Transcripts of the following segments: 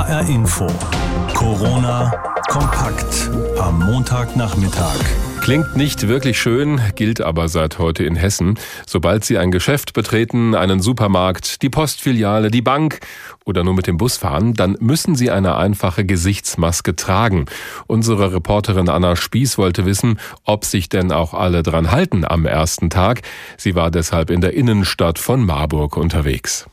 HR Info. Corona kompakt am Montagnachmittag. Klingt nicht wirklich schön, gilt aber seit heute in Hessen. Sobald Sie ein Geschäft betreten, einen Supermarkt, die Postfiliale, die Bank oder nur mit dem Bus fahren, dann müssen Sie eine einfache Gesichtsmaske tragen. Unsere Reporterin Anna Spieß wollte wissen, ob sich denn auch alle dran halten am ersten Tag. Sie war deshalb in der Innenstadt von Marburg unterwegs.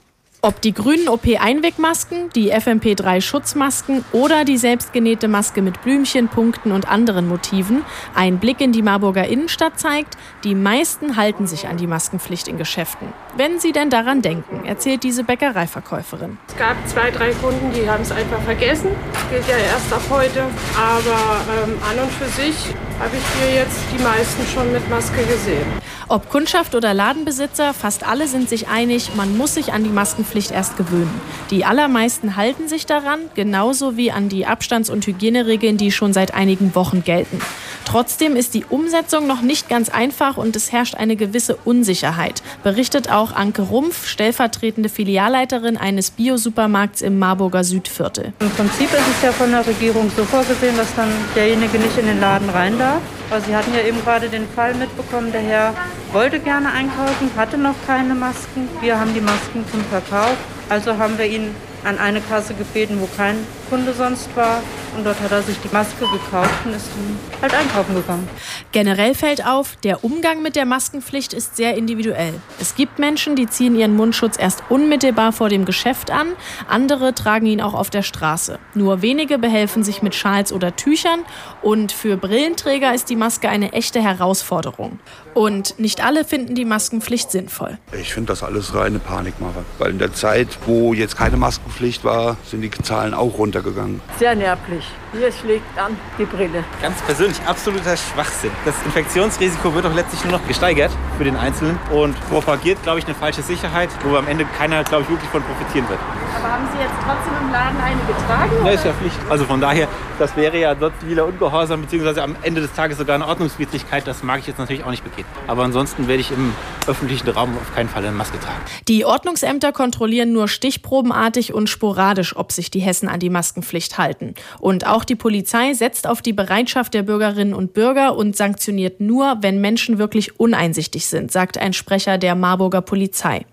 Ob die grünen OP-Einwegmasken, die FMP3-Schutzmasken oder die selbstgenähte Maske mit Blümchen, Punkten und anderen Motiven, ein Blick in die Marburger Innenstadt zeigt, die meisten halten sich an die Maskenpflicht in Geschäften. Wenn sie denn daran denken, erzählt diese Bäckereiverkäuferin. Es gab zwei, drei Kunden, die haben es einfach vergessen. Das gilt ja erst ab heute. Aber ähm, an und für sich habe ich hier jetzt die meisten schon mit Maske gesehen. Ob Kundschaft oder Ladenbesitzer, fast alle sind sich einig, man muss sich an die Maskenpflicht erst gewöhnen. Die allermeisten halten sich daran, genauso wie an die Abstands- und Hygieneregeln, die schon seit einigen Wochen gelten. Trotzdem ist die Umsetzung noch nicht ganz einfach und es herrscht eine gewisse Unsicherheit, berichtet auch Anke Rumpf, stellvertretende Filialleiterin eines Biosupermarkts im Marburger Südviertel. Im Prinzip ist es ja von der Regierung so vorgesehen, dass dann derjenige nicht in den Laden rein darf. Aber Sie hatten ja eben gerade den Fall mitbekommen, der Herr wollte gerne einkaufen, hatte noch keine Masken. Wir haben die Masken zum Verkauf. Also haben wir ihn an eine Kasse gebeten, wo kein Kunde sonst war. Und dort hat er sich die Maske gekauft und ist dann halt einkaufen gegangen. Generell fällt auf, der Umgang mit der Maskenpflicht ist sehr individuell. Es gibt Menschen, die ziehen ihren Mundschutz erst unmittelbar vor dem Geschäft an, andere tragen ihn auch auf der Straße. Nur wenige behelfen sich mit Schals oder Tüchern und für Brillenträger ist die Maske eine echte Herausforderung. Und nicht alle finden die Maskenpflicht sinnvoll. Ich finde das alles reine Panikmache, weil in der Zeit, wo jetzt keine Maskenpflicht war, sind die Zahlen auch runtergegangen. Sehr nervlich. Hier schlägt an die Brille. Ganz persönlich absoluter Schwachsinn. Das Infektionsrisiko wird doch letztlich nur noch gesteigert für den Einzelnen und propagiert, glaube ich, eine falsche Sicherheit, wo am Ende keiner, glaube ich, wirklich von profitieren wird. Aber haben Sie jetzt trotzdem im Laden eine getragen? Ja, ist ja Pflicht. Also von daher, das wäre ja dort wieder Ungehorsam, beziehungsweise am Ende des Tages sogar eine Ordnungswidrigkeit. Das mag ich jetzt natürlich auch nicht begehen. Aber ansonsten werde ich im öffentlichen Raum auf keinen Fall eine Maske tragen. Die Ordnungsämter kontrollieren nur stichprobenartig und sporadisch, ob sich die Hessen an die Maskenpflicht halten. Und auch die Polizei setzt auf die Bereitschaft der Bürgerinnen und Bürger und sanktioniert nur, wenn Menschen wirklich uneinsichtig sind, sagt ein Sprecher der Marburger Polizei.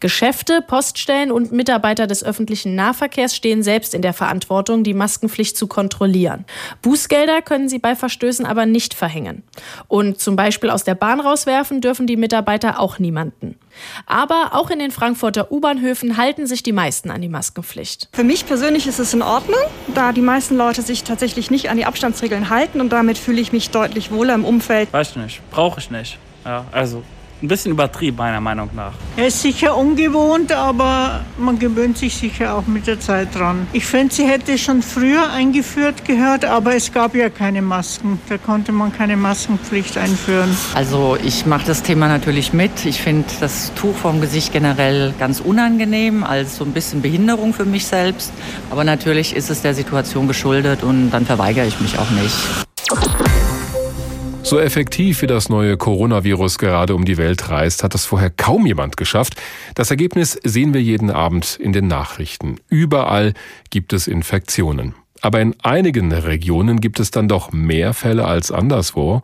Geschäfte, Poststellen und Mitarbeiter des öffentlichen Nahverkehrs stehen selbst in der Verantwortung, die Maskenpflicht zu kontrollieren. Bußgelder können sie bei Verstößen aber nicht verhängen. Und zum Beispiel aus der Bahn rauswerfen dürfen die Mitarbeiter auch niemanden. Aber auch in den Frankfurter U-Bahnhöfen halten sich die meisten an die Maskenpflicht. Für mich persönlich ist es in Ordnung, da die meisten Leute sich tatsächlich nicht an die Abstandsregeln halten und damit fühle ich mich deutlich wohler im Umfeld. Weiß ich nicht, brauche ich nicht. Ja, also ein bisschen übertrieben meiner Meinung nach. Er ist sicher ungewohnt, aber man gewöhnt sich sicher auch mit der Zeit dran. Ich finde, sie hätte schon früher eingeführt gehört, aber es gab ja keine Masken. Da konnte man keine Maskenpflicht einführen. Also ich mache das Thema natürlich mit. Ich finde das Tuch vom Gesicht generell ganz unangenehm, als so ein bisschen Behinderung für mich selbst. Aber natürlich ist es der Situation geschuldet und dann verweigere ich mich auch nicht. So effektiv wie das neue Coronavirus gerade um die Welt reist, hat das vorher kaum jemand geschafft. Das Ergebnis sehen wir jeden Abend in den Nachrichten. Überall gibt es Infektionen. Aber in einigen Regionen gibt es dann doch mehr Fälle als anderswo.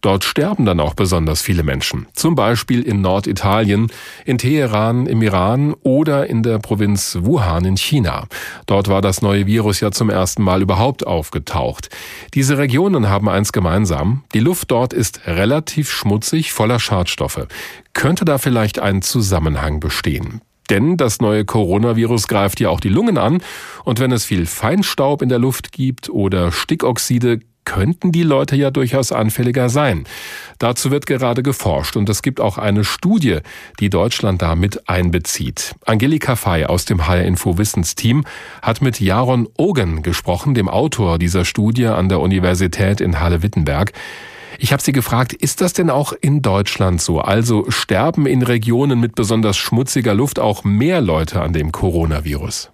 Dort sterben dann auch besonders viele Menschen. Zum Beispiel in Norditalien, in Teheran im Iran oder in der Provinz Wuhan in China. Dort war das neue Virus ja zum ersten Mal überhaupt aufgetaucht. Diese Regionen haben eins gemeinsam. Die Luft dort ist relativ schmutzig, voller Schadstoffe. Könnte da vielleicht ein Zusammenhang bestehen? Denn das neue Coronavirus greift ja auch die Lungen an. Und wenn es viel Feinstaub in der Luft gibt oder Stickoxide, könnten die Leute ja durchaus anfälliger sein. Dazu wird gerade geforscht und es gibt auch eine Studie, die Deutschland da mit einbezieht. Angelika Fey aus dem HR Info Wissensteam hat mit Jaron Ogen gesprochen, dem Autor dieser Studie an der Universität in Halle-Wittenberg. Ich habe sie gefragt, ist das denn auch in Deutschland so? Also sterben in Regionen mit besonders schmutziger Luft auch mehr Leute an dem Coronavirus?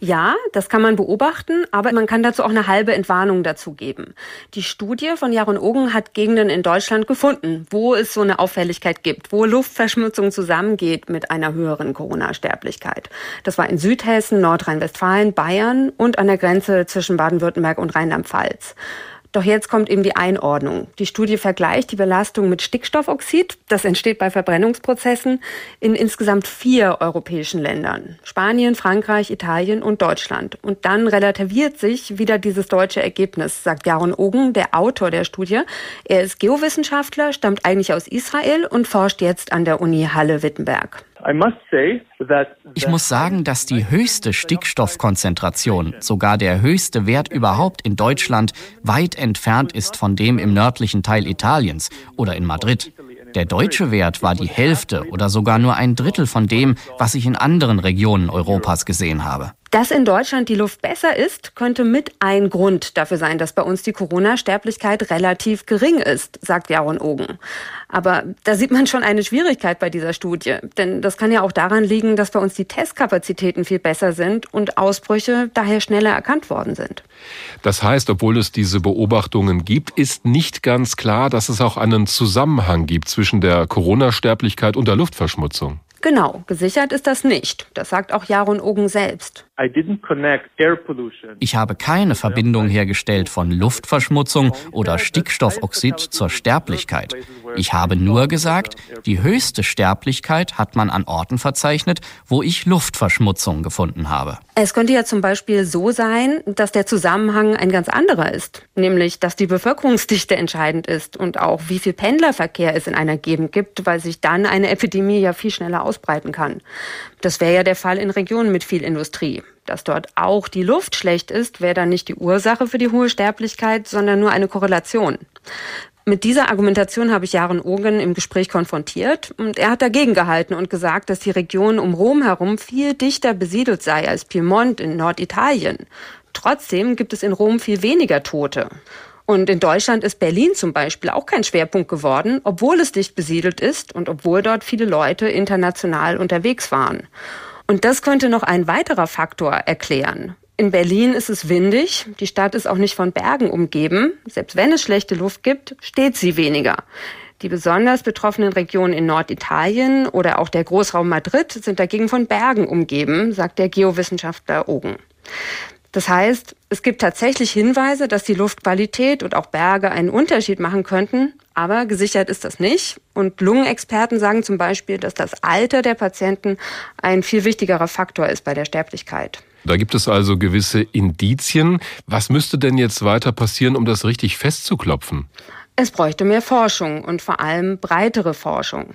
Ja, das kann man beobachten, aber man kann dazu auch eine halbe Entwarnung dazu geben. Die Studie von Jaron Ogen hat Gegenden in Deutschland gefunden, wo es so eine Auffälligkeit gibt, wo Luftverschmutzung zusammengeht mit einer höheren Corona-Sterblichkeit. Das war in Südhessen, Nordrhein-Westfalen, Bayern und an der Grenze zwischen Baden-Württemberg und Rheinland-Pfalz. Doch jetzt kommt eben die Einordnung. Die Studie vergleicht die Belastung mit Stickstoffoxid, das entsteht bei Verbrennungsprozessen, in insgesamt vier europäischen Ländern. Spanien, Frankreich, Italien und Deutschland. Und dann relativiert sich wieder dieses deutsche Ergebnis, sagt Jaron Ogen, der Autor der Studie. Er ist Geowissenschaftler, stammt eigentlich aus Israel und forscht jetzt an der Uni Halle-Wittenberg. Ich muss sagen, dass die höchste Stickstoffkonzentration, sogar der höchste Wert überhaupt in Deutschland, weit entfernt ist von dem im nördlichen Teil Italiens oder in Madrid. Der deutsche Wert war die Hälfte oder sogar nur ein Drittel von dem, was ich in anderen Regionen Europas gesehen habe. Dass in Deutschland die Luft besser ist, könnte mit ein Grund dafür sein, dass bei uns die Corona-Sterblichkeit relativ gering ist, sagt Jaron Ogen. Aber da sieht man schon eine Schwierigkeit bei dieser Studie. Denn das kann ja auch daran liegen, dass bei uns die Testkapazitäten viel besser sind und Ausbrüche daher schneller erkannt worden sind. Das heißt, obwohl es diese Beobachtungen gibt, ist nicht ganz klar, dass es auch einen Zusammenhang gibt zwischen der Corona-Sterblichkeit und der Luftverschmutzung. Genau, gesichert ist das nicht. Das sagt auch Jaron Ogen selbst. Ich habe keine Verbindung hergestellt von Luftverschmutzung oder Stickstoffoxid zur Sterblichkeit. Ich habe nur gesagt, die höchste Sterblichkeit hat man an Orten verzeichnet, wo ich Luftverschmutzung gefunden habe. Es könnte ja zum Beispiel so sein, dass der Zusammenhang ein ganz anderer ist. Nämlich, dass die Bevölkerungsdichte entscheidend ist und auch wie viel Pendlerverkehr es in einer Gegend gibt, weil sich dann eine Epidemie ja viel schneller ausbreiten kann. Das wäre ja der Fall in Regionen mit viel Industrie. Dass dort auch die Luft schlecht ist, wäre dann nicht die Ursache für die hohe Sterblichkeit, sondern nur eine Korrelation. Mit dieser Argumentation habe ich Jaren Ogen im Gespräch konfrontiert und er hat dagegen gehalten und gesagt, dass die Region um Rom herum viel dichter besiedelt sei als Piemont in Norditalien. Trotzdem gibt es in Rom viel weniger Tote. Und in Deutschland ist Berlin zum Beispiel auch kein Schwerpunkt geworden, obwohl es dicht besiedelt ist und obwohl dort viele Leute international unterwegs waren. Und das könnte noch ein weiterer Faktor erklären. In Berlin ist es windig, die Stadt ist auch nicht von Bergen umgeben. Selbst wenn es schlechte Luft gibt, steht sie weniger. Die besonders betroffenen Regionen in Norditalien oder auch der Großraum Madrid sind dagegen von Bergen umgeben, sagt der Geowissenschaftler Ogen. Das heißt, es gibt tatsächlich Hinweise, dass die Luftqualität und auch Berge einen Unterschied machen könnten, aber gesichert ist das nicht. Und Lungenexperten sagen zum Beispiel, dass das Alter der Patienten ein viel wichtigerer Faktor ist bei der Sterblichkeit. Da gibt es also gewisse Indizien. Was müsste denn jetzt weiter passieren, um das richtig festzuklopfen? Es bräuchte mehr Forschung und vor allem breitere Forschung.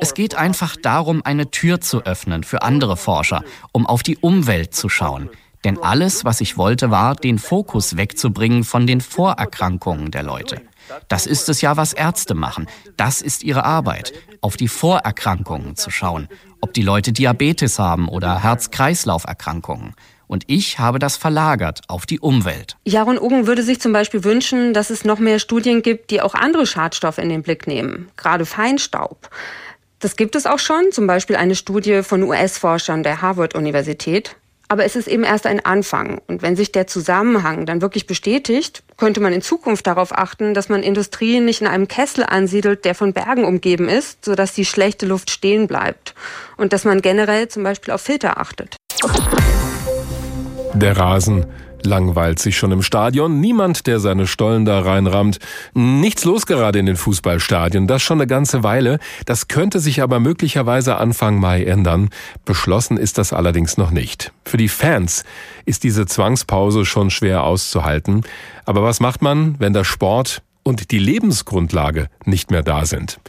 Es geht einfach darum, eine Tür zu öffnen für andere Forscher, um auf die Umwelt zu schauen. Denn alles, was ich wollte, war, den Fokus wegzubringen von den Vorerkrankungen der Leute. Das ist es ja, was Ärzte machen. Das ist ihre Arbeit, auf die Vorerkrankungen zu schauen, ob die Leute Diabetes haben oder Herz-Kreislauf-Erkrankungen. Und ich habe das verlagert auf die Umwelt. Jaron Ogen würde sich zum Beispiel wünschen, dass es noch mehr Studien gibt, die auch andere Schadstoffe in den Blick nehmen, gerade Feinstaub. Das gibt es auch schon, zum Beispiel eine Studie von US-Forschern der Harvard-Universität. Aber es ist eben erst ein Anfang. Und wenn sich der Zusammenhang dann wirklich bestätigt, könnte man in Zukunft darauf achten, dass man Industrie nicht in einem Kessel ansiedelt, der von Bergen umgeben ist, sodass die schlechte Luft stehen bleibt. Und dass man generell zum Beispiel auf Filter achtet. Der Rasen langweilt sich schon im Stadion. Niemand, der seine Stollen da reinrammt. Nichts los gerade in den Fußballstadien. Das schon eine ganze Weile. Das könnte sich aber möglicherweise Anfang Mai ändern. Beschlossen ist das allerdings noch nicht. Für die Fans ist diese Zwangspause schon schwer auszuhalten. Aber was macht man, wenn der Sport und die Lebensgrundlage nicht mehr da sind?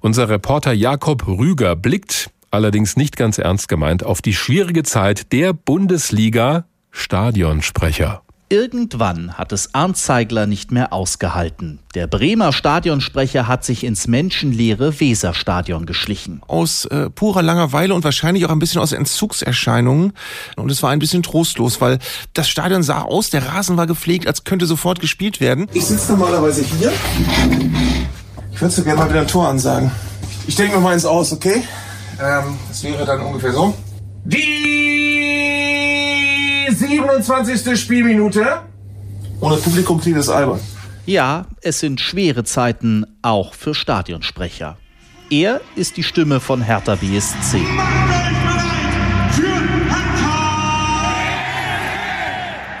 Unser Reporter Jakob Rüger blickt allerdings nicht ganz ernst gemeint auf die schwierige Zeit der Bundesliga Stadionsprecher. Irgendwann hat es Arndt Zeigler nicht mehr ausgehalten. Der Bremer Stadionsprecher hat sich ins menschenleere Weserstadion geschlichen. Aus äh, purer Langeweile und wahrscheinlich auch ein bisschen aus Entzugserscheinungen. Und es war ein bisschen trostlos, weil das Stadion sah aus, der Rasen war gepflegt, als könnte sofort gespielt werden. Ich sitze normalerweise hier. Ich würde so gerne mal wieder ein Tor ansagen. Ich denke mir mal eins aus, okay? Ähm, das wäre dann ungefähr so. Die die 27. Spielminute. Ohne Publikum klingt es albern. Ja, es sind schwere Zeiten, auch für Stadionsprecher. Er ist die Stimme von Hertha BSC.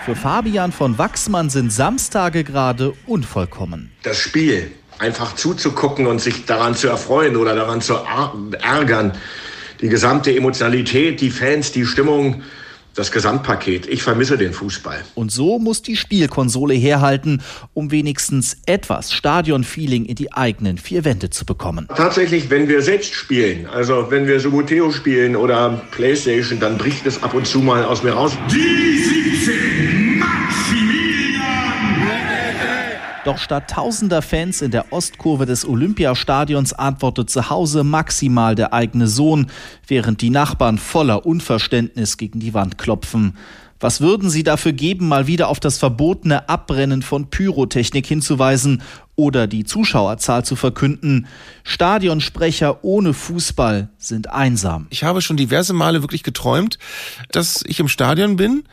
Für Fabian von Wachsmann sind Samstage gerade unvollkommen. Das Spiel einfach zuzugucken und sich daran zu erfreuen oder daran zu ärgern, die gesamte Emotionalität, die Fans, die Stimmung, das Gesamtpaket. Ich vermisse den Fußball. Und so muss die Spielkonsole herhalten, um wenigstens etwas Stadionfeeling in die eigenen vier Wände zu bekommen. Tatsächlich, wenn wir selbst spielen, also wenn wir Suboteo spielen oder Playstation, dann bricht es ab und zu mal aus mir raus. Die doch statt tausender Fans in der Ostkurve des Olympiastadions antwortet zu Hause maximal der eigene Sohn, während die Nachbarn voller Unverständnis gegen die Wand klopfen. Was würden Sie dafür geben, mal wieder auf das verbotene Abbrennen von Pyrotechnik hinzuweisen oder die Zuschauerzahl zu verkünden? Stadionsprecher ohne Fußball sind einsam. Ich habe schon diverse Male wirklich geträumt, dass ich im Stadion bin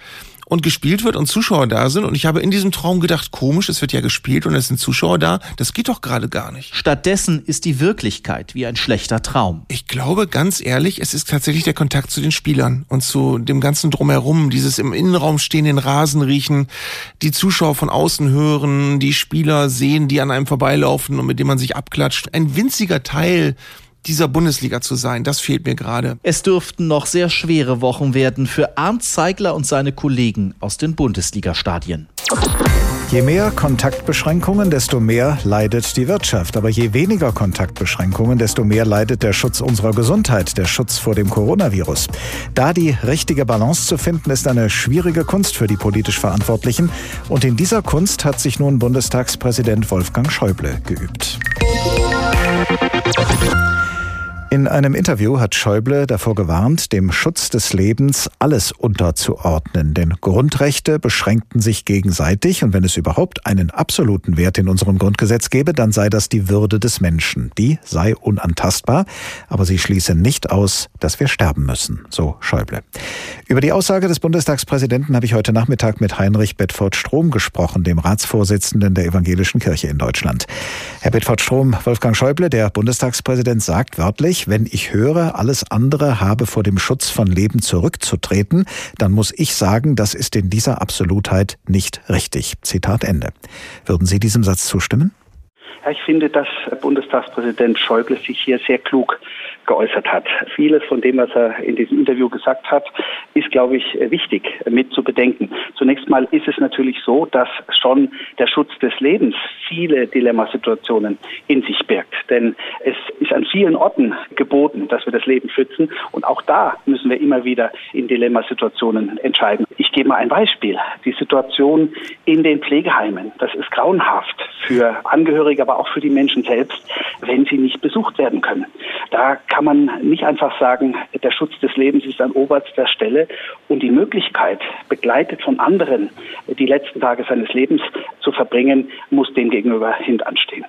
und gespielt wird und Zuschauer da sind. Und ich habe in diesem Traum gedacht, komisch, es wird ja gespielt und es sind Zuschauer da. Das geht doch gerade gar nicht. Stattdessen ist die Wirklichkeit wie ein schlechter Traum. Ich glaube, ganz ehrlich, es ist tatsächlich der Kontakt zu den Spielern und zu dem ganzen Drumherum, dieses im Innenraum stehen, den Rasen riechen, die Zuschauer von außen hören, die Spieler sehen, die an einem vorbeilaufen und mit dem man sich abklatscht. Ein winziger Teil dieser Bundesliga zu sein. Das fehlt mir gerade. Es dürften noch sehr schwere Wochen werden für Arndt Zeigler und seine Kollegen aus den Bundesliga-Stadien. Je mehr Kontaktbeschränkungen, desto mehr leidet die Wirtschaft. Aber je weniger Kontaktbeschränkungen, desto mehr leidet der Schutz unserer Gesundheit, der Schutz vor dem Coronavirus. Da die richtige Balance zu finden, ist eine schwierige Kunst für die politisch Verantwortlichen. Und in dieser Kunst hat sich nun Bundestagspräsident Wolfgang Schäuble geübt. In einem Interview hat Schäuble davor gewarnt, dem Schutz des Lebens alles unterzuordnen. Denn Grundrechte beschränkten sich gegenseitig und wenn es überhaupt einen absoluten Wert in unserem Grundgesetz gäbe, dann sei das die Würde des Menschen. Die sei unantastbar, aber sie schließe nicht aus, dass wir sterben müssen, so Schäuble. Über die Aussage des Bundestagspräsidenten habe ich heute Nachmittag mit Heinrich Bedford-Strom gesprochen, dem Ratsvorsitzenden der Evangelischen Kirche in Deutschland. Herr Bedford-Strom, Wolfgang Schäuble, der Bundestagspräsident, sagt wörtlich, wenn ich höre, alles andere habe vor dem Schutz von Leben zurückzutreten, dann muss ich sagen, das ist in dieser Absolutheit nicht richtig. Zitat Ende. Würden Sie diesem Satz zustimmen? Ja, ich finde, dass Bundestagspräsident Schäuble sich hier sehr klug geäußert hat. Vieles von dem, was er in diesem Interview gesagt hat, ist, glaube ich, wichtig mit zu bedenken. Zunächst mal ist es natürlich so, dass schon der Schutz des Lebens viele Dilemmasituationen in sich birgt. Denn es ist an vielen Orten geboten, dass wir das Leben schützen. Und auch da müssen wir immer wieder in Dilemmasituationen entscheiden. Ich gebe mal ein Beispiel. Die Situation in den Pflegeheimen. Das ist grauenhaft für Angehörige, aber auch für die Menschen selbst, wenn sie nicht besucht werden können. Da kann man nicht einfach sagen, der Schutz des Lebens ist an oberster Stelle und die Möglichkeit, begleitet von anderen die letzten Tage seines Lebens zu verbringen, muss dem gegenüber hintanstehen.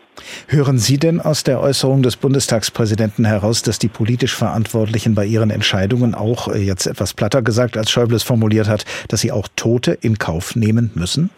Hören Sie denn aus der Äußerung des Bundestagspräsidenten heraus, dass die politisch Verantwortlichen bei ihren Entscheidungen auch, äh, jetzt etwas platter gesagt, als Schäuble es formuliert hat, dass sie auch Tote in Kauf nehmen müssen?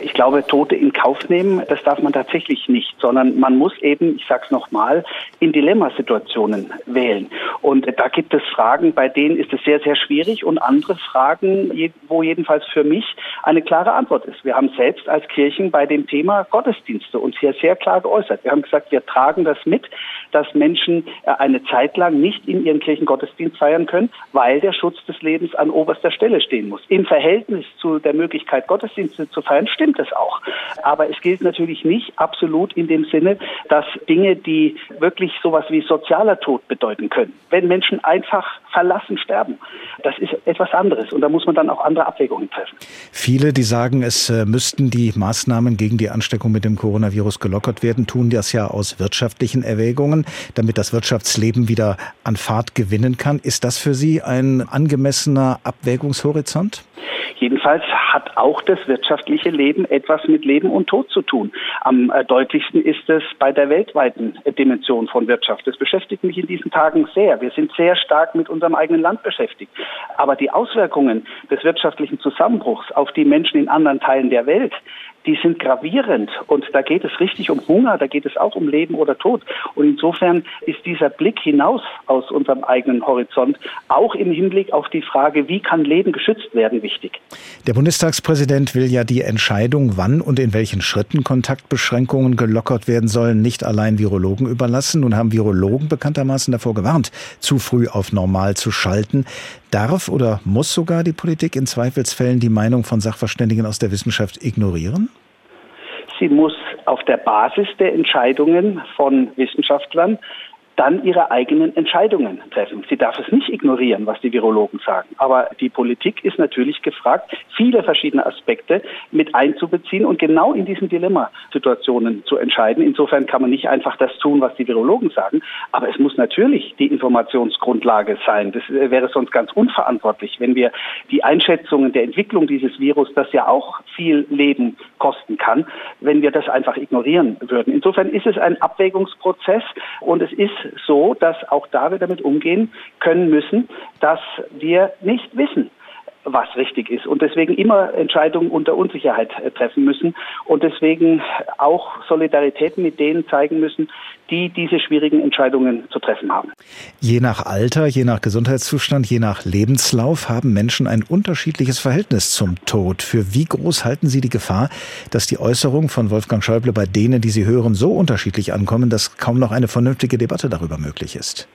Ich glaube, Tote in Kauf nehmen, das darf man tatsächlich nicht, sondern man muss eben, ich sage es nochmal, in Dilemmasituationen wählen. Und da gibt es Fragen, bei denen ist es sehr, sehr schwierig und andere Fragen, wo jedenfalls für mich eine klare Antwort ist. Wir haben selbst als Kirchen bei dem Thema Gottesdienste uns hier sehr klar geäußert. Wir haben gesagt, wir tragen das mit, dass Menschen äh, eine Zeit lang nicht in ihren Kirchen Gottesdienst feiern können, weil der Schutz des Lebens an oberster Stelle stehen muss. Im Verhältnis zu der Möglichkeit, Gottesdienste zu feiern, stimmt es auch. Aber es gilt natürlich nicht absolut in dem Sinne, dass Dinge, die wirklich sowas wie sozialer Tod bedeuten können, wenn Menschen einfach verlassen sterben, das ist etwas anderes und da muss man dann auch andere Abwägungen treffen. Viele, die sagen, es äh, müssten die Maßnahmen gegen die Ansteckung mit dem Coronavirus gelockert werden, tun das ja aus wirtschaftlichen Erwägungen, damit das Wirtschaftsleben wieder an Fahrt gewinnen kann. Ist das für Sie ein angemessener Abwägungshorizont? Jedenfalls hat auch das wirtschaftliche Leben eben etwas mit Leben und Tod zu tun. Am äh, deutlichsten ist es bei der weltweiten Dimension von Wirtschaft. Das beschäftigt mich in diesen Tagen sehr. Wir sind sehr stark mit unserem eigenen Land beschäftigt. Aber die Auswirkungen des wirtschaftlichen Zusammenbruchs auf die Menschen in anderen Teilen der Welt, die sind gravierend. Und da geht es richtig um Hunger, da geht es auch um Leben oder Tod. Und insofern ist dieser Blick hinaus aus unserem eigenen Horizont auch im Hinblick auf die Frage, wie kann Leben geschützt werden, wichtig. Der Bundestagspräsident will ja die Entscheidung, wann und in welchen Schritten Kontaktbeschränkungen gelockert werden sollen, nicht allein Virologen überlassen. Nun haben Virologen bekanntermaßen davor gewarnt, zu früh auf normal zu schalten. Darf oder muss sogar die Politik in Zweifelsfällen die Meinung von Sachverständigen aus der Wissenschaft ignorieren? Sie muss auf der Basis der Entscheidungen von Wissenschaftlern dann ihre eigenen Entscheidungen treffen. Sie darf es nicht ignorieren, was die Virologen sagen. Aber die Politik ist natürlich gefragt, viele verschiedene Aspekte mit einzubeziehen und genau in diesen Dilemmasituationen zu entscheiden. Insofern kann man nicht einfach das tun, was die Virologen sagen, aber es muss natürlich die Informationsgrundlage sein. Das wäre sonst ganz unverantwortlich, wenn wir die Einschätzungen der Entwicklung dieses Virus, das ja auch viel Leben kosten kann, wenn wir das einfach ignorieren würden. Insofern ist es ein Abwägungsprozess und es ist so, dass auch da wir damit umgehen können müssen, dass wir nicht wissen, was richtig ist und deswegen immer Entscheidungen unter Unsicherheit äh, treffen müssen und deswegen auch Solidarität mit denen zeigen müssen, die diese schwierigen Entscheidungen zu treffen haben. Je nach Alter, je nach Gesundheitszustand, je nach Lebenslauf haben Menschen ein unterschiedliches Verhältnis zum Tod. Für wie groß halten Sie die Gefahr, dass die Äußerungen von Wolfgang Schäuble bei denen, die Sie hören, so unterschiedlich ankommen, dass kaum noch eine vernünftige Debatte darüber möglich ist?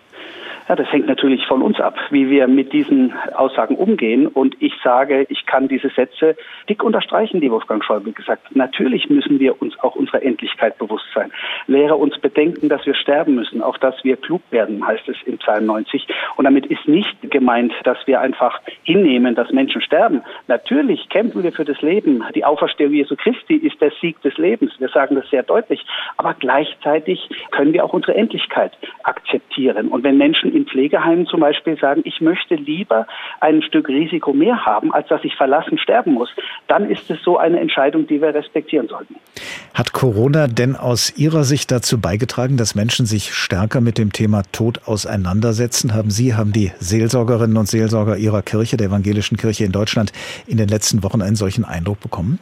Ja, das hängt natürlich von uns ab, wie wir mit diesen Aussagen umgehen. Und ich sage, ich kann diese Sätze dick unterstreichen, die Wolfgang Schäuble gesagt hat. Natürlich müssen wir uns auch unserer Endlichkeit bewusst sein. Lehre uns bedenken, dass wir sterben müssen, auch dass wir klug werden, heißt es im Psalm 90. Und damit ist nicht gemeint, dass wir einfach hinnehmen, dass Menschen sterben. Natürlich kämpfen wir für das Leben. Die Auferstehung Jesu Christi ist der Sieg des Lebens. Wir sagen das sehr deutlich. Aber gleichzeitig können wir auch unsere Endlichkeit akzeptieren. Und wenn Menschen in Pflegeheimen zum Beispiel sagen, ich möchte lieber ein Stück Risiko mehr haben, als dass ich verlassen sterben muss, dann ist es so eine Entscheidung, die wir respektieren sollten. Hat Corona denn aus Ihrer Sicht dazu beigetragen, dass Menschen sich stärker mit dem Thema Tod auseinandersetzen? Haben Sie, haben die Seelsorgerinnen und Seelsorger Ihrer Kirche, der evangelischen Kirche in Deutschland, in den letzten Wochen einen solchen Eindruck bekommen?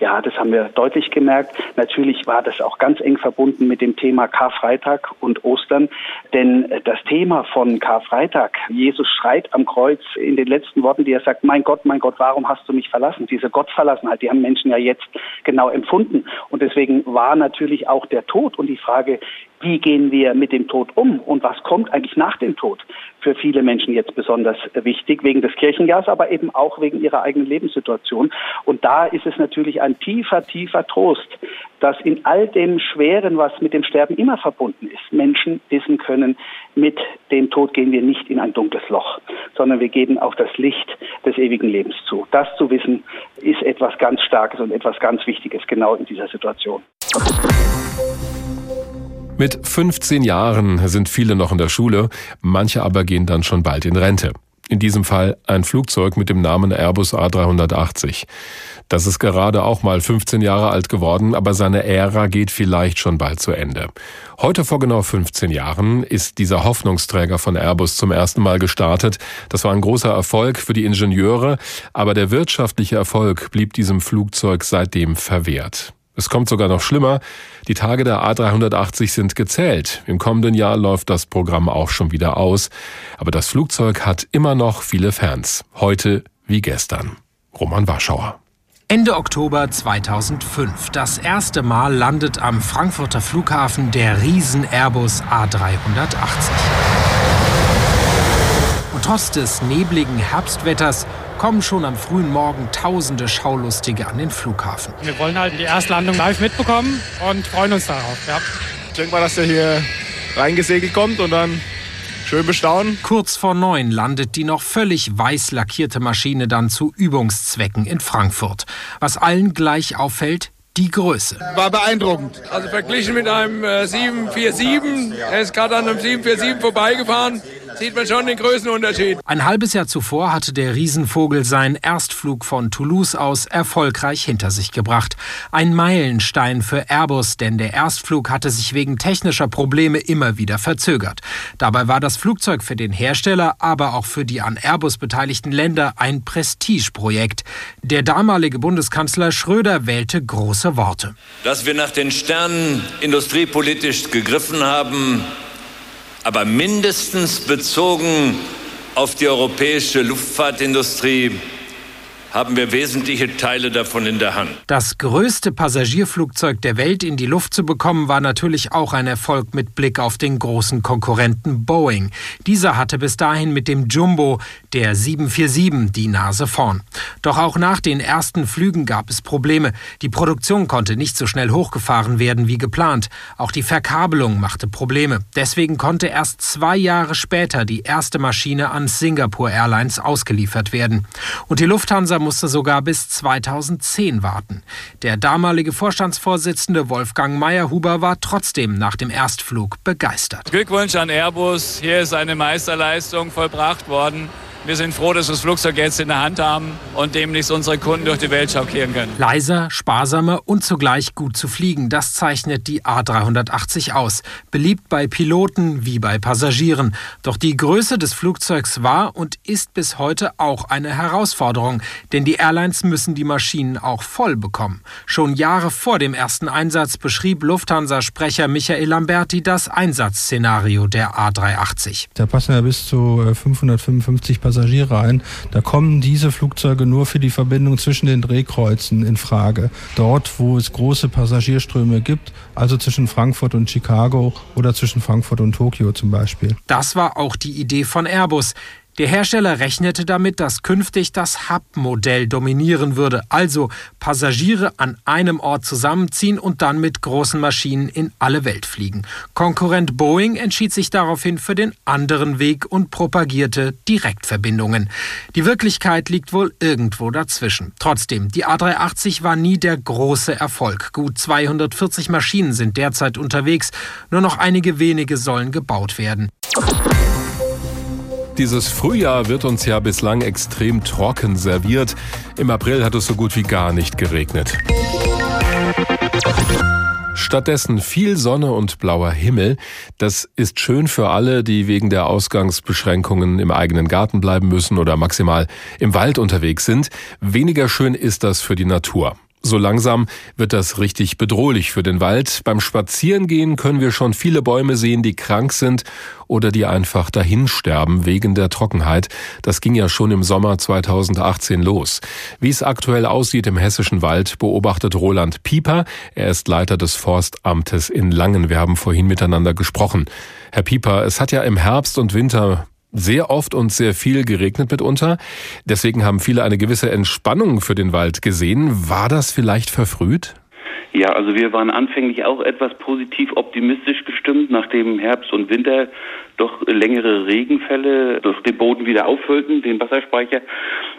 Ja, das haben wir deutlich gemerkt. Natürlich war das auch ganz eng verbunden mit dem Thema Karfreitag und Ostern, denn das Thema von Karfreitag, Jesus schreit am Kreuz in den letzten Worten, die er sagt, mein Gott, mein Gott, warum hast du mich verlassen? Diese Gottverlassenheit, die haben Menschen ja jetzt genau empfunden. Und deswegen war natürlich auch der Tod und die Frage, wie gehen wir mit dem Tod um und was kommt eigentlich nach dem Tod, für viele Menschen jetzt besonders wichtig, wegen des Kirchenjahrs, aber eben auch wegen ihrer eigenen Lebenssituation. Und da ist es natürlich ein tiefer, tiefer Trost, dass in all dem Schweren, was mit dem Sterben immer verbunden ist, Menschen wissen können, mit dem Tod gehen wir nicht in ein dunkles Loch, sondern wir geben auf das Licht des ewigen Lebens zu. Das zu wissen, ist etwas ganz Starkes und etwas ganz Wichtiges genau in dieser Situation. Mit 15 Jahren sind viele noch in der Schule, manche aber gehen dann schon bald in Rente. In diesem Fall ein Flugzeug mit dem Namen Airbus A380. Das ist gerade auch mal 15 Jahre alt geworden, aber seine Ära geht vielleicht schon bald zu Ende. Heute vor genau 15 Jahren ist dieser Hoffnungsträger von Airbus zum ersten Mal gestartet. Das war ein großer Erfolg für die Ingenieure, aber der wirtschaftliche Erfolg blieb diesem Flugzeug seitdem verwehrt. Es kommt sogar noch schlimmer. Die Tage der A380 sind gezählt. Im kommenden Jahr läuft das Programm auch schon wieder aus. Aber das Flugzeug hat immer noch viele Fans. Heute wie gestern. Roman Warschauer. Ende Oktober 2005. Das erste Mal landet am Frankfurter Flughafen der Riesen Airbus A380. Trotz des nebligen Herbstwetters kommen schon am frühen Morgen tausende Schaulustige an den Flughafen. Wir wollen halt die Erstlandung live mitbekommen und freuen uns darauf. Ja. Ich denke mal, dass der hier reingesegelt kommt und dann schön bestaunen. Kurz vor neun landet die noch völlig weiß lackierte Maschine dann zu Übungszwecken in Frankfurt. Was allen gleich auffällt, die Größe. War beeindruckend. Also verglichen mit einem äh, 747, er ist gerade an einem 747 vorbeigefahren, sieht man schon den Größenunterschied. Ein halbes Jahr zuvor hatte der Riesenvogel seinen Erstflug von Toulouse aus erfolgreich hinter sich gebracht. Ein Meilenstein für Airbus, denn der Erstflug hatte sich wegen technischer Probleme immer wieder verzögert. Dabei war das Flugzeug für den Hersteller, aber auch für die an Airbus beteiligten Länder ein Prestigeprojekt. Der damalige Bundeskanzler Schröder wählte große Worte. Dass wir nach den Sternen industriepolitisch gegriffen haben, aber mindestens bezogen auf die europäische Luftfahrtindustrie haben wir wesentliche Teile davon in der Hand. Das größte Passagierflugzeug der Welt in die Luft zu bekommen, war natürlich auch ein Erfolg mit Blick auf den großen Konkurrenten Boeing. Dieser hatte bis dahin mit dem Jumbo, der 747, die Nase vorn. Doch auch nach den ersten Flügen gab es Probleme. Die Produktion konnte nicht so schnell hochgefahren werden wie geplant. Auch die Verkabelung machte Probleme. Deswegen konnte erst zwei Jahre später die erste Maschine an Singapore Airlines ausgeliefert werden. Und die Lufthansa musste sogar bis 2010 warten. Der damalige Vorstandsvorsitzende Wolfgang Meyerhuber war trotzdem nach dem Erstflug begeistert. Glückwunsch an Airbus. Hier ist eine Meisterleistung vollbracht worden. Wir sind froh, dass wir das Flugzeug jetzt in der Hand haben und demnächst unsere Kunden durch die Welt schockieren können. Leiser, sparsamer und zugleich gut zu fliegen, das zeichnet die A380 aus. Beliebt bei Piloten wie bei Passagieren. Doch die Größe des Flugzeugs war und ist bis heute auch eine Herausforderung, denn die Airlines müssen die Maschinen auch voll bekommen. Schon Jahre vor dem ersten Einsatz beschrieb Lufthansa-Sprecher Michael Lamberti das Einsatzszenario der A380. Da passen ja bis zu 555 Passagiere Passagiere ein. Da kommen diese Flugzeuge nur für die Verbindung zwischen den Drehkreuzen in Frage. Dort, wo es große Passagierströme gibt, also zwischen Frankfurt und Chicago oder zwischen Frankfurt und Tokio zum Beispiel. Das war auch die Idee von Airbus. Der Hersteller rechnete damit, dass künftig das Hub-Modell dominieren würde, also Passagiere an einem Ort zusammenziehen und dann mit großen Maschinen in alle Welt fliegen. Konkurrent Boeing entschied sich daraufhin für den anderen Weg und propagierte Direktverbindungen. Die Wirklichkeit liegt wohl irgendwo dazwischen. Trotzdem, die A380 war nie der große Erfolg. Gut 240 Maschinen sind derzeit unterwegs, nur noch einige wenige sollen gebaut werden. Dieses Frühjahr wird uns ja bislang extrem trocken serviert. Im April hat es so gut wie gar nicht geregnet. Stattdessen viel Sonne und blauer Himmel. Das ist schön für alle, die wegen der Ausgangsbeschränkungen im eigenen Garten bleiben müssen oder maximal im Wald unterwegs sind. Weniger schön ist das für die Natur. So langsam wird das richtig bedrohlich für den Wald. Beim Spazierengehen können wir schon viele Bäume sehen, die krank sind oder die einfach dahinsterben wegen der Trockenheit. Das ging ja schon im Sommer 2018 los. Wie es aktuell aussieht im hessischen Wald, beobachtet Roland Pieper. Er ist Leiter des Forstamtes in Langen. Wir haben vorhin miteinander gesprochen. Herr Pieper, es hat ja im Herbst und Winter sehr oft und sehr viel geregnet mitunter. Deswegen haben viele eine gewisse Entspannung für den Wald gesehen. War das vielleicht verfrüht? Ja, also wir waren anfänglich auch etwas positiv optimistisch gestimmt, nachdem Herbst und Winter doch längere Regenfälle durch den Boden wieder auffüllten, den Wasserspeicher.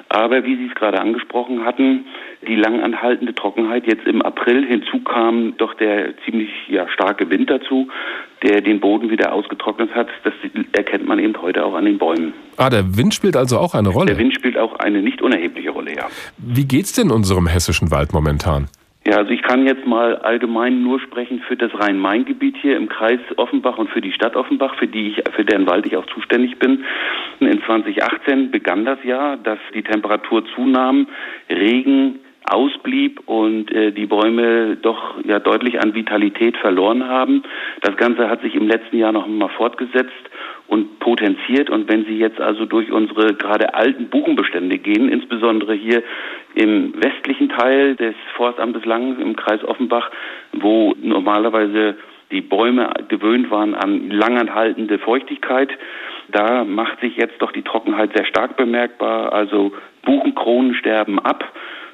Aber wie Sie es gerade angesprochen hatten, die lang anhaltende Trockenheit jetzt im April hinzu kam doch der ziemlich ja, starke Wind dazu, der den Boden wieder ausgetrocknet hat. Das erkennt man eben heute auch an den Bäumen. Ah, der Wind spielt also auch eine Rolle. Der Wind spielt auch eine nicht unerhebliche Rolle, ja. Wie geht's denn unserem hessischen Wald momentan? Ja, also ich kann jetzt mal allgemein nur sprechen für das Rhein-Main-Gebiet hier im Kreis Offenbach und für die Stadt Offenbach, für die ich, für deren Wald ich auch zuständig bin. In 2018 begann das Jahr, dass die Temperatur zunahm, Regen ausblieb und äh, die Bäume doch ja deutlich an Vitalität verloren haben. Das Ganze hat sich im letzten Jahr noch mal fortgesetzt und potenziert. Und wenn Sie jetzt also durch unsere gerade alten Buchenbestände gehen, insbesondere hier im westlichen Teil des Forstamtes Langen im Kreis Offenbach, wo normalerweise die Bäume gewöhnt waren an langanhaltende Feuchtigkeit, da macht sich jetzt doch die Trockenheit sehr stark bemerkbar. Also Buchenkronen sterben ab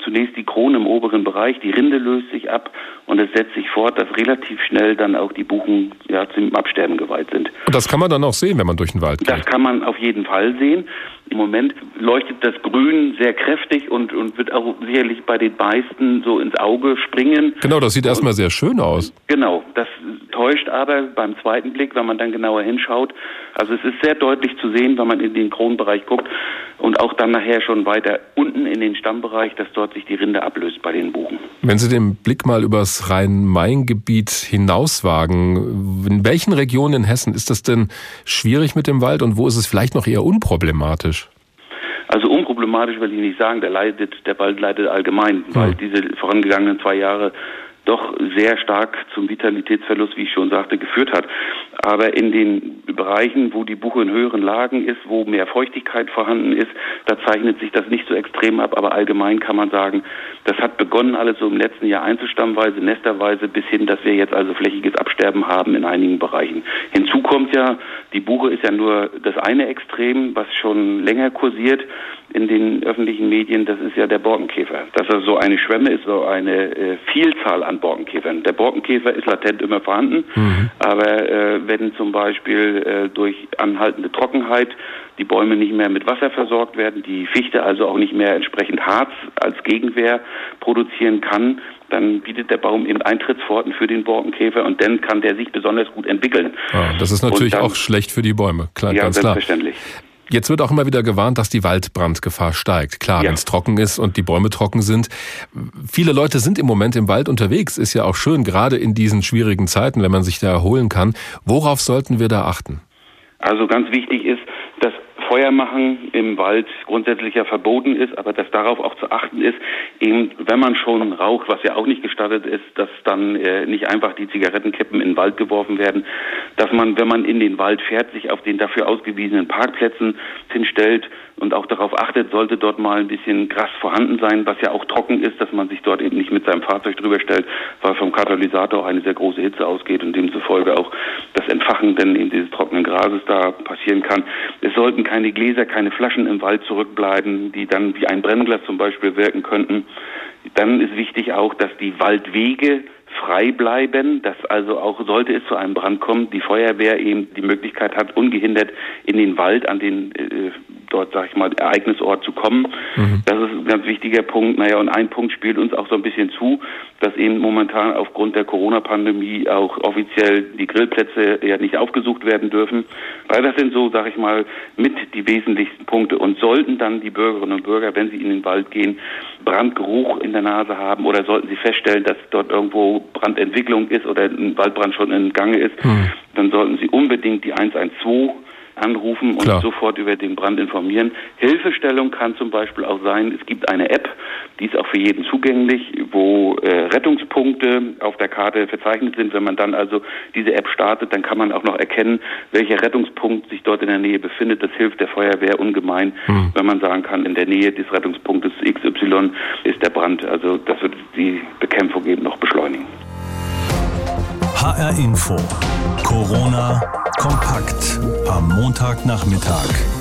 zunächst die Krone im oberen Bereich, die Rinde löst sich ab und es setzt sich fort, dass relativ schnell dann auch die Buchen ja, zum Absterben geweiht sind. Und das kann man dann auch sehen, wenn man durch den Wald geht? Das kann man auf jeden Fall sehen. Im Moment leuchtet das Grün sehr kräftig und, und wird auch sicherlich bei den meisten so ins Auge springen. Genau, das sieht erstmal sehr schön aus. Genau, das täuscht aber beim zweiten Blick, wenn man dann genauer hinschaut. Also es ist sehr deutlich zu sehen, wenn man in den Kronbereich guckt und auch dann nachher schon weiter unten in den Stammbereich, dass dort sich die Rinde ablöst bei den Buchen. Wenn Sie den Blick mal übers Rhein-Main-Gebiet hinauswagen, in welchen Regionen in Hessen ist das denn schwierig mit dem Wald und wo ist es vielleicht noch eher unproblematisch? Also unproblematisch will ich nicht sagen, der leidet, der Wald leidet allgemein, weil hm. diese vorangegangenen zwei Jahre doch sehr stark zum Vitalitätsverlust, wie ich schon sagte, geführt hat. Aber in den Bereichen, wo die Buche in höheren Lagen ist, wo mehr Feuchtigkeit vorhanden ist, da zeichnet sich das nicht so extrem ab. Aber allgemein kann man sagen, das hat begonnen alles so im letzten Jahr einzustammweise, nesterweise bis hin, dass wir jetzt also flächiges Absterben haben in einigen Bereichen. Hinzu kommt ja, die Buche ist ja nur das eine Extrem, was schon länger kursiert in den öffentlichen Medien, das ist ja der Borkenkäfer. Dass er so eine Schwemme ist, so eine äh, Vielzahl an Borkenkäfern. Der Borkenkäfer ist latent immer vorhanden, mhm. aber äh, wenn zum Beispiel äh, durch anhaltende Trockenheit die Bäume nicht mehr mit Wasser versorgt werden, die Fichte also auch nicht mehr entsprechend Harz als Gegenwehr produzieren kann, dann bietet der Baum eben Eintrittsforten für den Borkenkäfer und dann kann der sich besonders gut entwickeln. Ah, das ist natürlich dann, auch schlecht für die Bäume, klar, ja, ganz selbstverständlich. Klar. Jetzt wird auch immer wieder gewarnt, dass die Waldbrandgefahr steigt. Klar, ja. wenn es trocken ist und die Bäume trocken sind. Viele Leute sind im Moment im Wald unterwegs. Ist ja auch schön, gerade in diesen schwierigen Zeiten, wenn man sich da erholen kann. Worauf sollten wir da achten? Also ganz wichtig ist, dass Feuer machen im Wald grundsätzlich ja verboten ist, aber dass darauf auch zu achten ist, eben wenn man schon raucht, was ja auch nicht gestattet ist, dass dann äh, nicht einfach die Zigarettenkippen in den Wald geworfen werden, dass man, wenn man in den Wald fährt, sich auf den dafür ausgewiesenen Parkplätzen hinstellt und auch darauf achtet, sollte dort mal ein bisschen Gras vorhanden sein, was ja auch trocken ist, dass man sich dort eben nicht mit seinem Fahrzeug drüber stellt, weil vom Katalysator eine sehr große Hitze ausgeht und demzufolge auch das Entfachen denn eben dieses trockenen Grases da passieren kann. Es sollten keine keine Gläser, keine Flaschen im Wald zurückbleiben, die dann wie ein Brennglas zum Beispiel wirken könnten. Dann ist wichtig auch, dass die Waldwege frei bleiben, dass also auch sollte es zu einem Brand kommen, die Feuerwehr eben die Möglichkeit hat, ungehindert in den Wald an den äh, dort, sag ich mal, Ereignisort zu kommen. Mhm. Das ist ein ganz wichtiger Punkt. Naja, und ein Punkt spielt uns auch so ein bisschen zu, dass eben momentan aufgrund der Corona-Pandemie auch offiziell die Grillplätze ja nicht aufgesucht werden dürfen. Weil das sind so, sag ich mal, mit die wesentlichsten Punkte. Und sollten dann die Bürgerinnen und Bürger, wenn sie in den Wald gehen, Brandgeruch in der Nase haben oder sollten sie feststellen, dass dort irgendwo Brandentwicklung ist oder ein Waldbrand schon in Gange ist, mhm. dann sollten sie unbedingt die 112 anrufen und Klar. sofort über den Brand informieren. Hilfestellung kann zum Beispiel auch sein, es gibt eine App, die ist auch für jeden zugänglich, wo äh, Rettungspunkte auf der Karte verzeichnet sind. Wenn man dann also diese App startet, dann kann man auch noch erkennen, welcher Rettungspunkt sich dort in der Nähe befindet. Das hilft der Feuerwehr ungemein, hm. wenn man sagen kann, in der Nähe des Rettungspunktes XY ist der Brand. Also das wird die Bekämpfung eben noch beschleunigen. HR Info. Corona kompakt am Montagnachmittag.